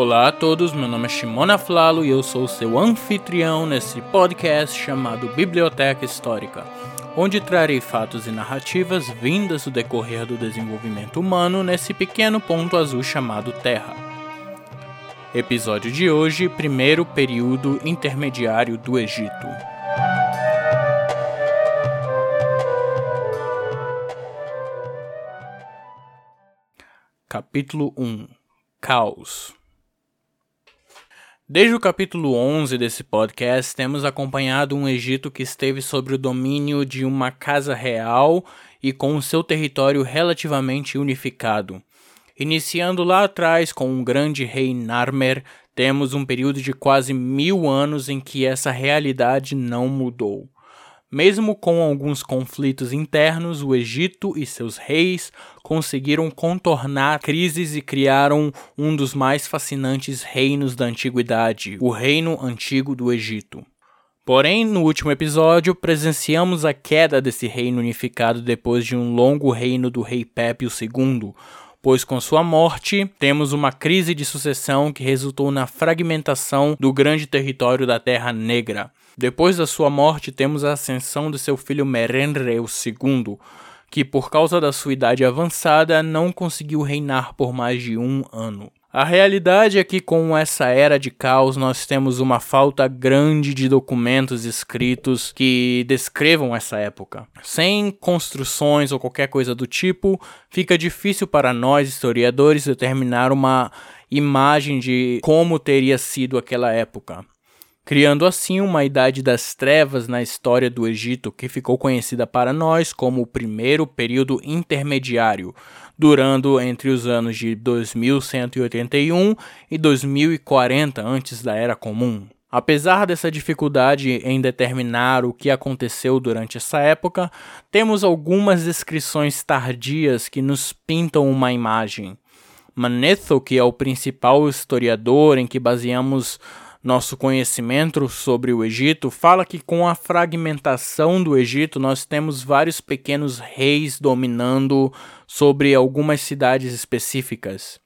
Olá a todos, meu nome é Shimona Flalo e eu sou seu anfitrião nesse podcast chamado Biblioteca Histórica, onde trarei fatos e narrativas vindas do decorrer do desenvolvimento humano nesse pequeno ponto azul chamado Terra. Episódio de hoje: Primeiro período intermediário do Egito. Capítulo 1 Caos Desde o capítulo 11 desse podcast, temos acompanhado um Egito que esteve sob o domínio de uma casa real e com o seu território relativamente unificado. Iniciando lá atrás com um grande rei Narmer, temos um período de quase mil anos em que essa realidade não mudou. Mesmo com alguns conflitos internos, o Egito e seus reis conseguiram contornar crises e criaram um dos mais fascinantes reinos da antiguidade, o Reino Antigo do Egito. Porém, no último episódio, presenciamos a queda desse reino unificado depois de um longo reino do rei Pépio II, pois com sua morte temos uma crise de sucessão que resultou na fragmentação do grande território da Terra Negra. Depois da sua morte, temos a ascensão de seu filho Merenre II, que por causa da sua idade avançada não conseguiu reinar por mais de um ano. A realidade é que com essa era de caos nós temos uma falta grande de documentos escritos que descrevam essa época. Sem construções ou qualquer coisa do tipo, fica difícil para nós historiadores determinar uma imagem de como teria sido aquela época criando assim uma idade das trevas na história do Egito que ficou conhecida para nós como o primeiro período intermediário, durando entre os anos de 2181 e 2040 antes da Era Comum. Apesar dessa dificuldade em determinar o que aconteceu durante essa época, temos algumas descrições tardias que nos pintam uma imagem. Manetho, que é o principal historiador em que baseamos nosso conhecimento sobre o Egito fala que com a fragmentação do Egito nós temos vários pequenos reis dominando sobre algumas cidades específicas.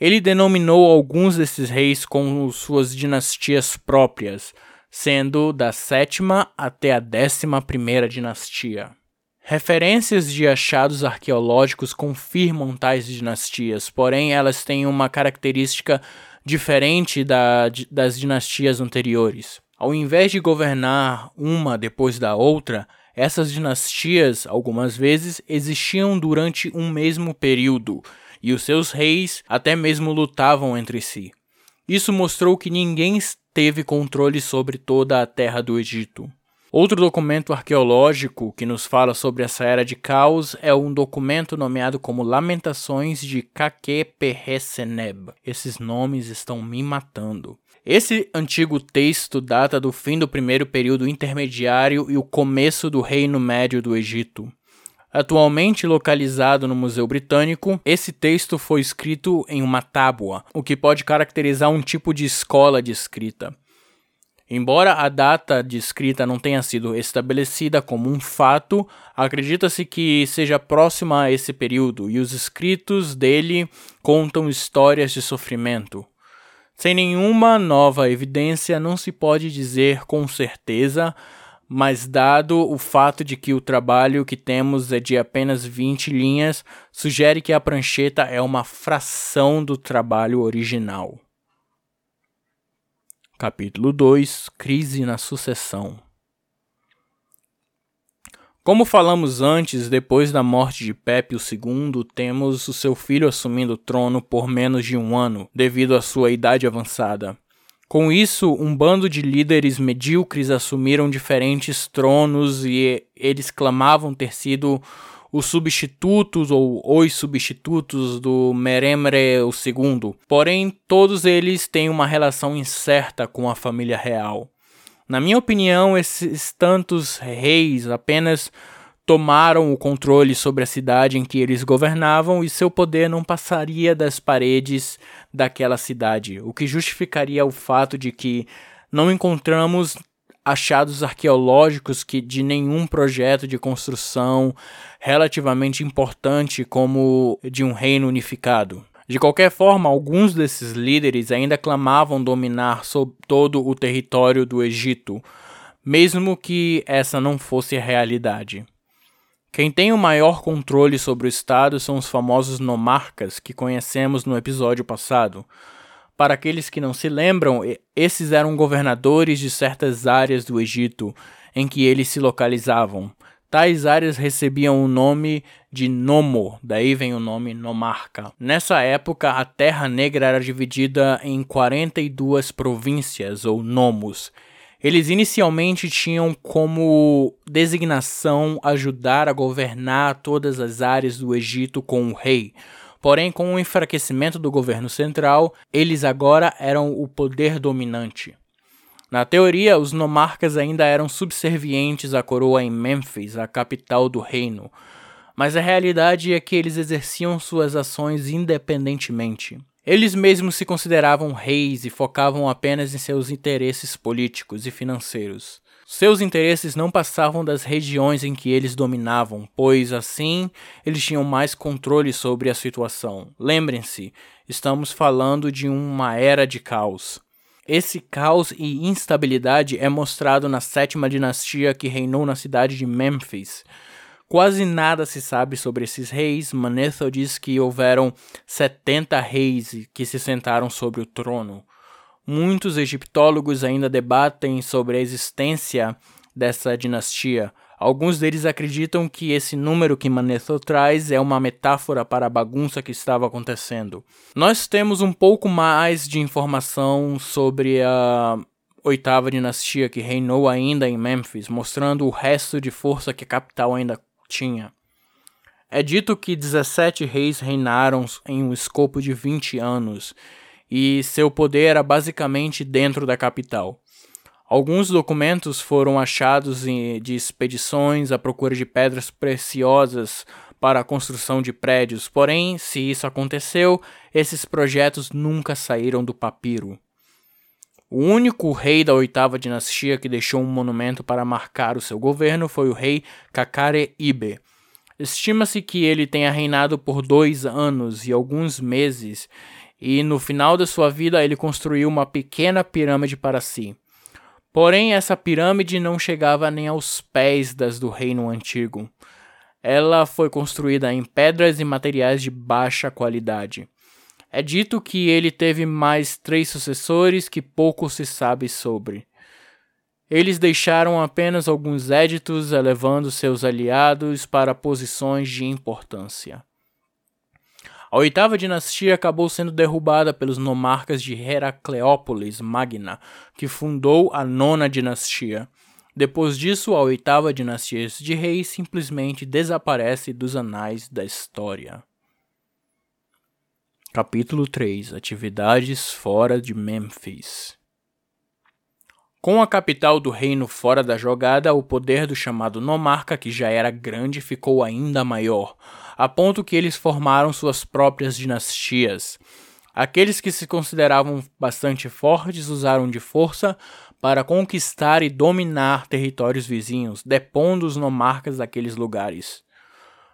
Ele denominou alguns desses reis com suas dinastias próprias, sendo da sétima até a décima primeira dinastia. Referências de achados arqueológicos confirmam tais dinastias, porém elas têm uma característica diferente da, das dinastias anteriores. Ao invés de governar uma depois da outra, essas dinastias, algumas vezes, existiam durante um mesmo período, e os seus reis até mesmo lutavam entre si. Isso mostrou que ninguém teve controle sobre toda a terra do Egito. Outro documento arqueológico que nos fala sobre essa era de caos é um documento nomeado como Lamentações de Kakeperreseneb. Esses nomes estão me matando. Esse antigo texto data do fim do primeiro período intermediário e o começo do Reino Médio do Egito. Atualmente localizado no Museu Britânico, esse texto foi escrito em uma tábua, o que pode caracterizar um tipo de escola de escrita. Embora a data de escrita não tenha sido estabelecida como um fato, acredita-se que seja próxima a esse período e os escritos dele contam histórias de sofrimento. Sem nenhuma nova evidência, não se pode dizer com certeza, mas dado o fato de que o trabalho que temos é de apenas 20 linhas, sugere que a prancheta é uma fração do trabalho original. Capítulo 2 Crise na sucessão. Como falamos antes, depois da morte de Pepe II, temos o seu filho assumindo o trono por menos de um ano, devido à sua idade avançada. Com isso, um bando de líderes medíocres assumiram diferentes tronos e eles clamavam ter sido os substitutos ou os substitutos do Meremre II, porém todos eles têm uma relação incerta com a família real. Na minha opinião, esses tantos reis apenas tomaram o controle sobre a cidade em que eles governavam e seu poder não passaria das paredes daquela cidade, o que justificaria o fato de que não encontramos achados arqueológicos que de nenhum projeto de construção relativamente importante como de um reino unificado. De qualquer forma, alguns desses líderes ainda clamavam dominar todo o território do Egito, mesmo que essa não fosse a realidade. Quem tem o maior controle sobre o Estado são os famosos nomarcas que conhecemos no episódio passado. Para aqueles que não se lembram, esses eram governadores de certas áreas do Egito em que eles se localizavam. Tais áreas recebiam o nome de Nomo, daí vem o nome Nomarca. Nessa época, a Terra Negra era dividida em 42 províncias ou nomos. Eles inicialmente tinham como designação ajudar a governar todas as áreas do Egito com o rei. Porém, com o enfraquecimento do governo central, eles agora eram o poder dominante. Na teoria, os nomarcas ainda eram subservientes à coroa em Mênfis, a capital do reino, mas a realidade é que eles exerciam suas ações independentemente. Eles mesmos se consideravam reis e focavam apenas em seus interesses políticos e financeiros. Seus interesses não passavam das regiões em que eles dominavam, pois assim eles tinham mais controle sobre a situação. Lembrem-se, estamos falando de uma era de caos. Esse caos e instabilidade é mostrado na sétima dinastia que reinou na cidade de Memphis. Quase nada se sabe sobre esses reis. Manetho diz que houveram 70 reis que se sentaram sobre o trono. Muitos egiptólogos ainda debatem sobre a existência dessa dinastia. Alguns deles acreditam que esse número que Manetho traz é uma metáfora para a bagunça que estava acontecendo. Nós temos um pouco mais de informação sobre a oitava dinastia que reinou ainda em Memphis, mostrando o resto de força que a capital ainda tinha. É dito que 17 reis reinaram em um escopo de 20 anos, e seu poder era basicamente dentro da capital. Alguns documentos foram achados de expedições à procura de pedras preciosas para a construção de prédios, porém, se isso aconteceu, esses projetos nunca saíram do papiro. O único rei da oitava dinastia que deixou um monumento para marcar o seu governo foi o rei Kakare Ibe. Estima-se que ele tenha reinado por dois anos e alguns meses, e no final da sua vida ele construiu uma pequena pirâmide para si. Porém, essa pirâmide não chegava nem aos pés das do reino antigo. Ela foi construída em pedras e materiais de baixa qualidade. É dito que ele teve mais três sucessores que pouco se sabe sobre. Eles deixaram apenas alguns éditos elevando seus aliados para posições de importância. A oitava dinastia acabou sendo derrubada pelos nomarcas de Heracleópolis Magna, que fundou a nona dinastia. Depois disso, a oitava dinastia de reis simplesmente desaparece dos anais da história. Capítulo 3 Atividades fora de Memphis Com a capital do reino fora da jogada, o poder do chamado nomarca, que já era grande, ficou ainda maior a ponto que eles formaram suas próprias dinastias. Aqueles que se consideravam bastante fortes usaram de força para conquistar e dominar territórios vizinhos, depondo os nomarcas daqueles lugares.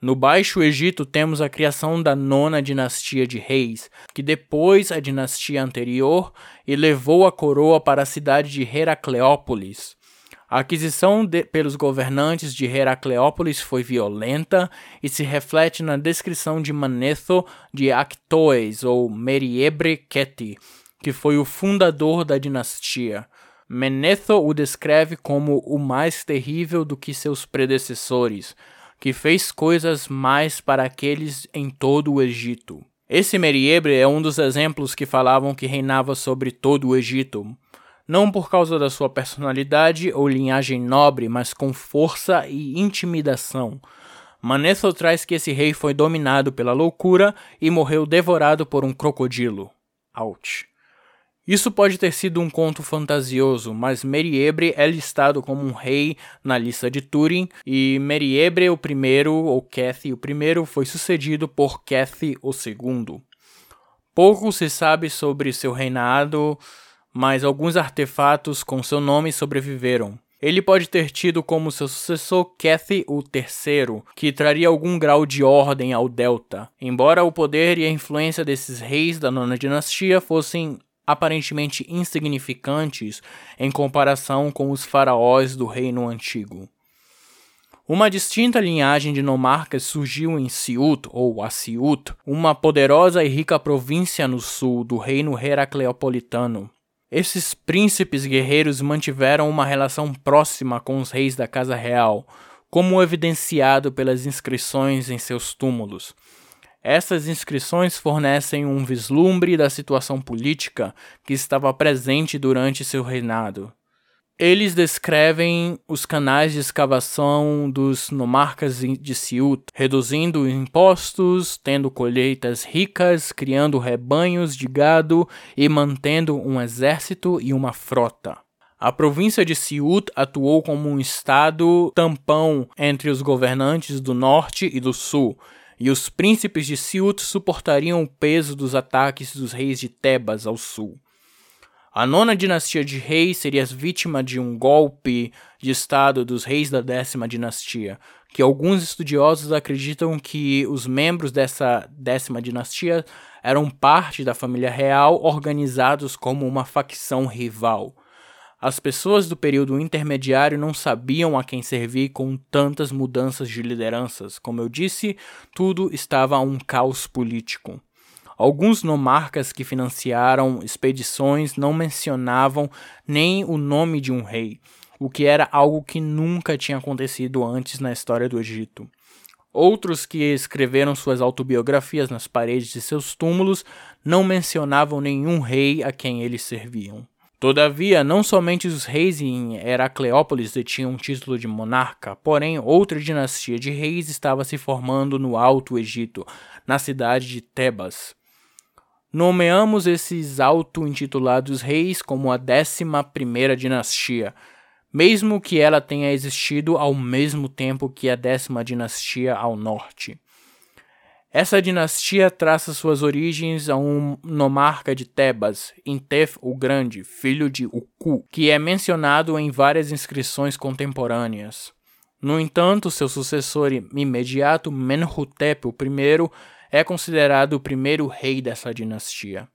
No Baixo Egito temos a criação da nona dinastia de reis, que depois a dinastia anterior e levou a coroa para a cidade de Heracleópolis, a aquisição de, pelos governantes de Heracleópolis foi violenta e se reflete na descrição de Manetho de Actoes ou Meriebre Keti, que foi o fundador da dinastia. Manetho o descreve como o mais terrível do que seus predecessores, que fez coisas mais para aqueles em todo o Egito. Esse Meriebre é um dos exemplos que falavam que reinava sobre todo o Egito, não por causa da sua personalidade ou linhagem nobre, mas com força e intimidação. Manetho traz que esse rei foi dominado pela loucura e morreu devorado por um crocodilo. Ouch. Isso pode ter sido um conto fantasioso, mas Meriebre é listado como um rei na lista de Turing, e Meriebre o primeiro, ou Cathy o primeiro, foi sucedido por Cathy o segundo. Pouco se sabe sobre seu reinado, mas alguns artefatos com seu nome sobreviveram. Ele pode ter tido como seu sucessor Kethi o III, que traria algum grau de ordem ao Delta, embora o poder e a influência desses reis da nona dinastia fossem aparentemente insignificantes em comparação com os faraós do reino antigo. Uma distinta linhagem de nomarcas surgiu em Siut, ou Asiut, uma poderosa e rica província no sul do reino heracleopolitano. Esses príncipes guerreiros mantiveram uma relação próxima com os reis da Casa Real, como evidenciado pelas inscrições em seus túmulos. Essas inscrições fornecem um vislumbre da situação política que estava presente durante seu reinado. Eles descrevem os canais de escavação dos nomarcas de Siut, reduzindo impostos, tendo colheitas ricas, criando rebanhos de gado e mantendo um exército e uma frota. A província de Siut atuou como um estado tampão entre os governantes do norte e do sul, e os príncipes de Siut suportariam o peso dos ataques dos reis de Tebas ao sul. A nona dinastia de reis seria vítima de um golpe de estado dos reis da décima dinastia, que alguns estudiosos acreditam que os membros dessa décima dinastia eram parte da família real organizados como uma facção rival. As pessoas do período intermediário não sabiam a quem servir com tantas mudanças de lideranças. Como eu disse, tudo estava um caos político. Alguns nomarcas que financiaram expedições não mencionavam nem o nome de um rei, o que era algo que nunca tinha acontecido antes na história do Egito. Outros que escreveram suas autobiografias nas paredes de seus túmulos não mencionavam nenhum rei a quem eles serviam. Todavia, não somente os reis em Heracleópolis detinham um título de monarca, porém outra dinastia de reis estava se formando no Alto Egito, na cidade de Tebas. Nomeamos esses auto-intitulados reis como a décima primeira dinastia, mesmo que ela tenha existido ao mesmo tempo que a décima dinastia ao norte. Essa dinastia traça suas origens a um nomarca de Tebas, Intef o Grande, filho de Uku, que é mencionado em várias inscrições contemporâneas. No entanto, seu sucessor imediato, Menhotep I, é considerado o primeiro rei dessa dinastia.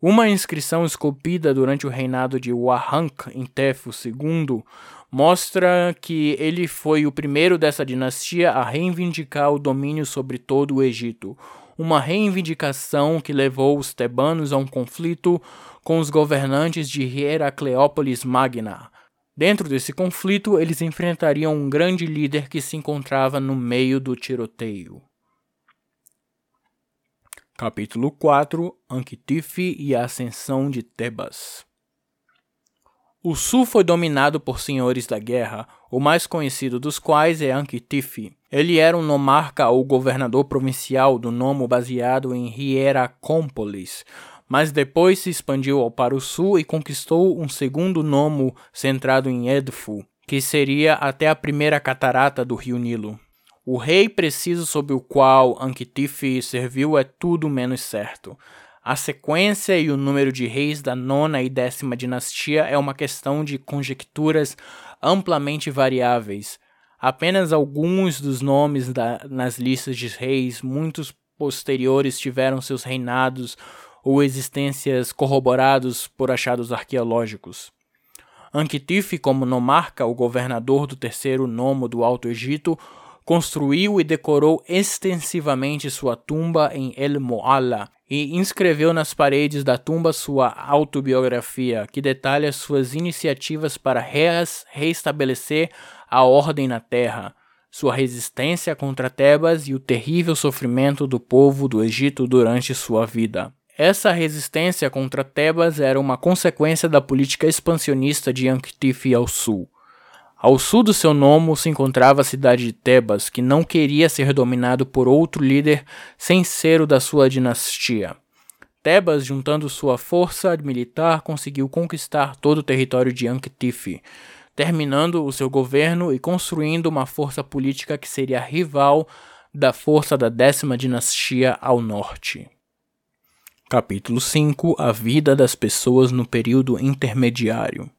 Uma inscrição esculpida durante o reinado de Wahank em Tefo II mostra que ele foi o primeiro dessa dinastia a reivindicar o domínio sobre todo o Egito, uma reivindicação que levou os tebanos a um conflito com os governantes de Heracleópolis Magna. Dentro desse conflito, eles enfrentariam um grande líder que se encontrava no meio do tiroteio. Capítulo 4 Anquitife e a ascensão de Tebas O sul foi dominado por senhores da guerra, o mais conhecido dos quais é Anquitife. Ele era um nomarca ou governador provincial do nome baseado em Hieracómpolis, mas depois se expandiu para o sul e conquistou um segundo nome centrado em Edfu, que seria até a primeira catarata do rio Nilo. O rei preciso sob o qual Anquitife serviu é tudo menos certo. A sequência e o número de reis da nona e décima dinastia é uma questão de conjecturas amplamente variáveis. Apenas alguns dos nomes da, nas listas de reis, muitos posteriores tiveram seus reinados ou existências corroborados por achados arqueológicos. Anquitife, como nomarca, o governador do terceiro nomo do Alto Egito, construiu e decorou extensivamente sua tumba em El Moala e inscreveu nas paredes da tumba sua autobiografia, que detalha suas iniciativas para reestabelecer a ordem na terra, sua resistência contra Tebas e o terrível sofrimento do povo do Egito durante sua vida. Essa resistência contra Tebas era uma consequência da política expansionista de Ankhtifi ao sul. Ao sul do seu nome se encontrava a cidade de Tebas, que não queria ser dominado por outro líder sem ser o da sua dinastia. Tebas, juntando sua força militar, conseguiu conquistar todo o território de Ankhtife, terminando o seu governo e construindo uma força política que seria rival da força da décima dinastia ao norte. Capítulo 5 A vida das pessoas no período intermediário.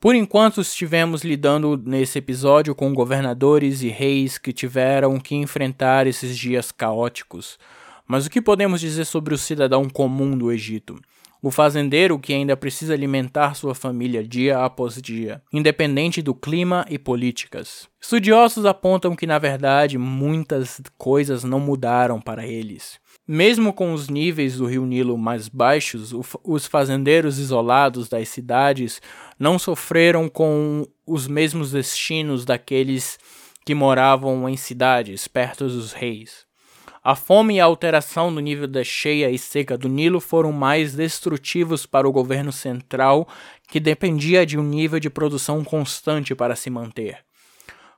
Por enquanto, estivemos lidando nesse episódio com governadores e reis que tiveram que enfrentar esses dias caóticos. Mas o que podemos dizer sobre o cidadão comum do Egito? O fazendeiro que ainda precisa alimentar sua família dia após dia, independente do clima e políticas. Estudiosos apontam que, na verdade, muitas coisas não mudaram para eles. Mesmo com os níveis do rio Nilo mais baixos, os fazendeiros isolados das cidades não sofreram com os mesmos destinos daqueles que moravam em cidades perto dos reis. A fome e a alteração do nível da cheia e seca do Nilo foram mais destrutivos para o governo central, que dependia de um nível de produção constante para se manter.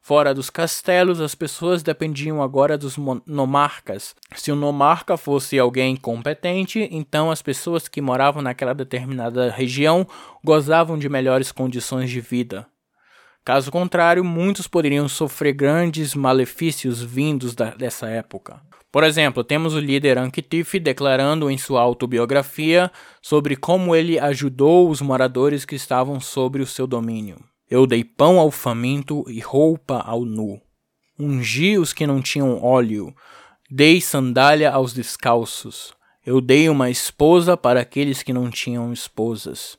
Fora dos castelos, as pessoas dependiam agora dos nomarcas. Se o nomarca fosse alguém competente, então as pessoas que moravam naquela determinada região gozavam de melhores condições de vida. Caso contrário, muitos poderiam sofrer grandes malefícios vindos da, dessa época. Por exemplo, temos o líder Ankitif declarando em sua autobiografia sobre como ele ajudou os moradores que estavam sob o seu domínio. Eu dei pão ao faminto e roupa ao nu. Ungi os que não tinham óleo. Dei sandália aos descalços. Eu dei uma esposa para aqueles que não tinham esposas.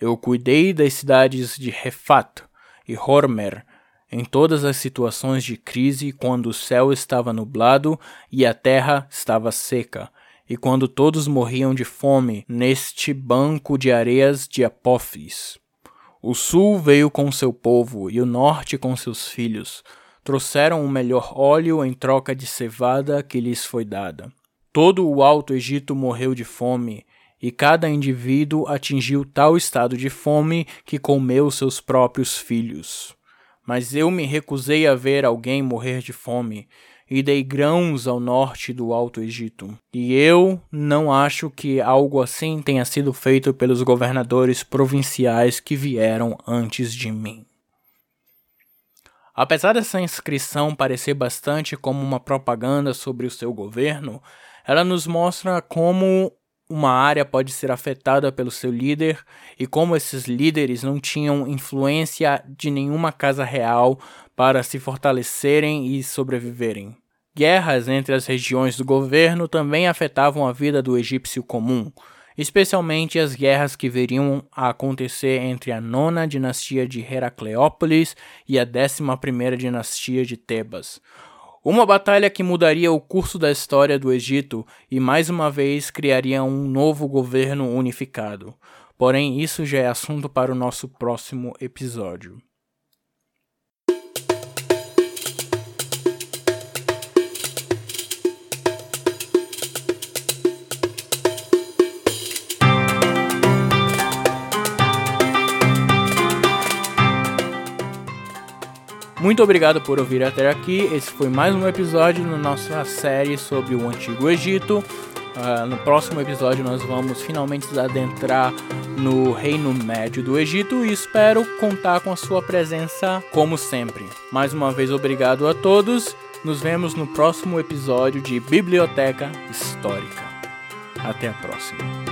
Eu cuidei das cidades de Refat e Hormer em todas as situações de crise quando o céu estava nublado e a terra estava seca, e quando todos morriam de fome neste banco de areias de Apófis. O sul veio com seu povo e o norte com seus filhos. Trouxeram o melhor óleo em troca de cevada que lhes foi dada. Todo o Alto Egito morreu de fome, e cada indivíduo atingiu tal estado de fome que comeu seus próprios filhos. Mas eu me recusei a ver alguém morrer de fome, e dei grãos ao norte do Alto Egito. E eu não acho que algo assim tenha sido feito pelos governadores provinciais que vieram antes de mim. Apesar dessa inscrição parecer bastante como uma propaganda sobre o seu governo, ela nos mostra como uma área pode ser afetada pelo seu líder e como esses líderes não tinham influência de nenhuma casa real para se fortalecerem e sobreviverem. Guerras entre as regiões do governo também afetavam a vida do egípcio comum, especialmente as guerras que viriam a acontecer entre a nona dinastia de Heracleópolis e a décima primeira dinastia de Tebas. Uma batalha que mudaria o curso da história do Egito e mais uma vez criaria um novo governo unificado. Porém, isso já é assunto para o nosso próximo episódio. Muito obrigado por ouvir até aqui. Esse foi mais um episódio na nossa série sobre o Antigo Egito. Uh, no próximo episódio, nós vamos finalmente adentrar no Reino Médio do Egito e espero contar com a sua presença como sempre. Mais uma vez, obrigado a todos. Nos vemos no próximo episódio de Biblioteca Histórica. Até a próxima.